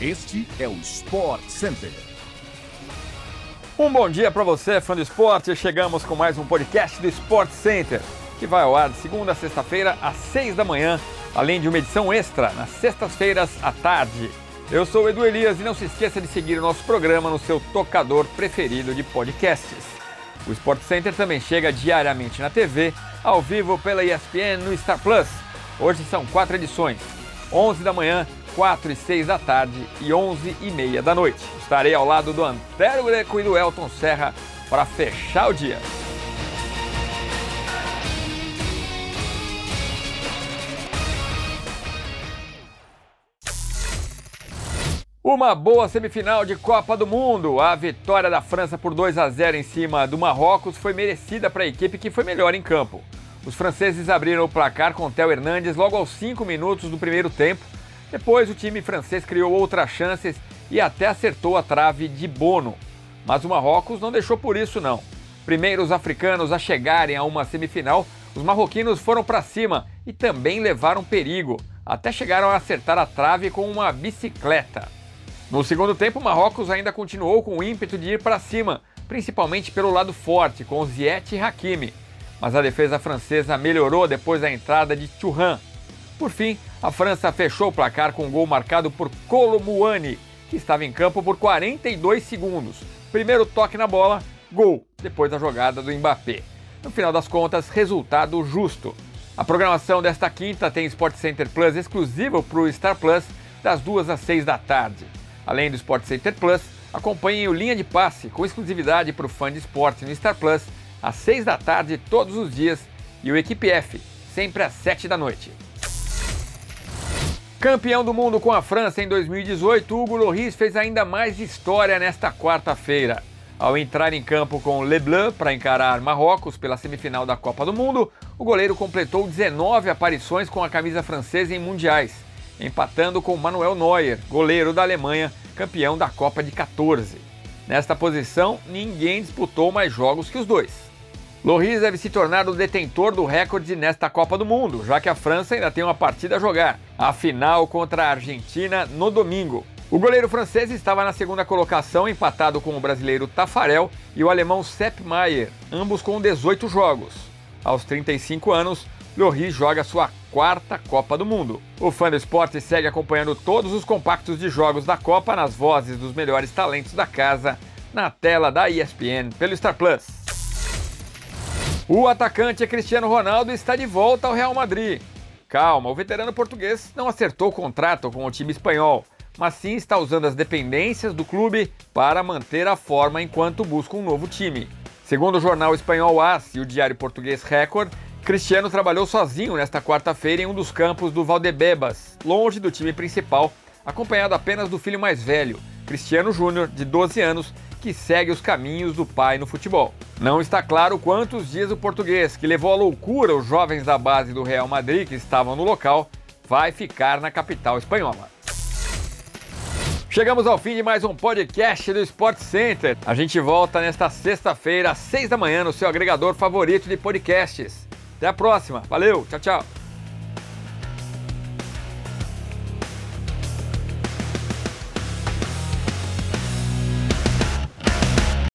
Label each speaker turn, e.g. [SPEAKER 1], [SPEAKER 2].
[SPEAKER 1] Este é o Sport Center.
[SPEAKER 2] Um bom dia para você, fã do esporte. Chegamos com mais um podcast do Sport Center, que vai ao ar de segunda a sexta-feira às seis da manhã, além de uma edição extra nas sextas-feiras à tarde. Eu sou o Edu Elias e não se esqueça de seguir o nosso programa no seu tocador preferido de podcasts. O Sport Center também chega diariamente na TV, ao vivo pela ESPN no Star Plus. Hoje são quatro edições: 11 da manhã, 4 e 6 da tarde e 11 e meia da noite. Estarei ao lado do Antero Greco e do Elton Serra para fechar o dia. Uma boa semifinal de Copa do Mundo. A vitória da França por 2 a 0 em cima do Marrocos foi merecida para a equipe que foi melhor em campo. Os franceses abriram o placar com Theo Hernandes logo aos 5 minutos do primeiro tempo depois, o time francês criou outras chances e até acertou a trave de Bono. Mas o Marrocos não deixou por isso, não. Primeiro os africanos a chegarem a uma semifinal, os marroquinos foram para cima e também levaram perigo, até chegaram a acertar a trave com uma bicicleta. No segundo tempo, o Marrocos ainda continuou com o ímpeto de ir para cima, principalmente pelo lado forte, com Ziet e Hakimi. Mas a defesa francesa melhorou depois da entrada de Thuram, por fim, a França fechou o placar com um gol marcado por Colomuani, que estava em campo por 42 segundos. Primeiro toque na bola, gol, depois da jogada do Mbappé. No final das contas, resultado justo. A programação desta quinta tem Sport Center Plus exclusivo para o Star Plus, das 2 às 6 da tarde. Além do Sport Center Plus, acompanhem o Linha de Passe com exclusividade para o fã de esporte no Star Plus, às 6 da tarde todos os dias, e o Equipe F, sempre às 7 da noite. Campeão do mundo com a França em 2018, Hugo Lloris fez ainda mais história nesta quarta-feira. Ao entrar em campo com Leblanc para encarar Marrocos pela semifinal da Copa do Mundo, o goleiro completou 19 aparições com a camisa francesa em mundiais, empatando com Manuel Neuer, goleiro da Alemanha, campeão da Copa de 14. Nesta posição, ninguém disputou mais jogos que os dois. Loris deve se tornar o detentor do recorde nesta Copa do Mundo, já que a França ainda tem uma partida a jogar, a final contra a Argentina no domingo. O goleiro francês estava na segunda colocação, empatado com o brasileiro Tafarel e o alemão Sepp Maier, ambos com 18 jogos. Aos 35 anos, Loris joga sua quarta Copa do Mundo. O fã do esporte segue acompanhando todos os compactos de jogos da Copa nas vozes dos melhores talentos da casa, na tela da ESPN pelo Star Plus. O atacante Cristiano Ronaldo está de volta ao Real Madrid. Calma, o veterano português não acertou o contrato com o time espanhol, mas sim está usando as dependências do clube para manter a forma enquanto busca um novo time. Segundo o jornal espanhol AS e o diário português Record, Cristiano trabalhou sozinho nesta quarta-feira em um dos campos do Valdebebas, longe do time principal, acompanhado apenas do filho mais velho, Cristiano Júnior, de 12 anos, que segue os caminhos do pai no futebol. Não está claro quantos dias o português, que levou à loucura os jovens da base do Real Madrid que estavam no local, vai ficar na capital espanhola. Chegamos ao fim de mais um podcast do Sport Center. A gente volta nesta sexta-feira, às seis da manhã, no seu agregador favorito de podcasts. Até a próxima. Valeu, tchau, tchau.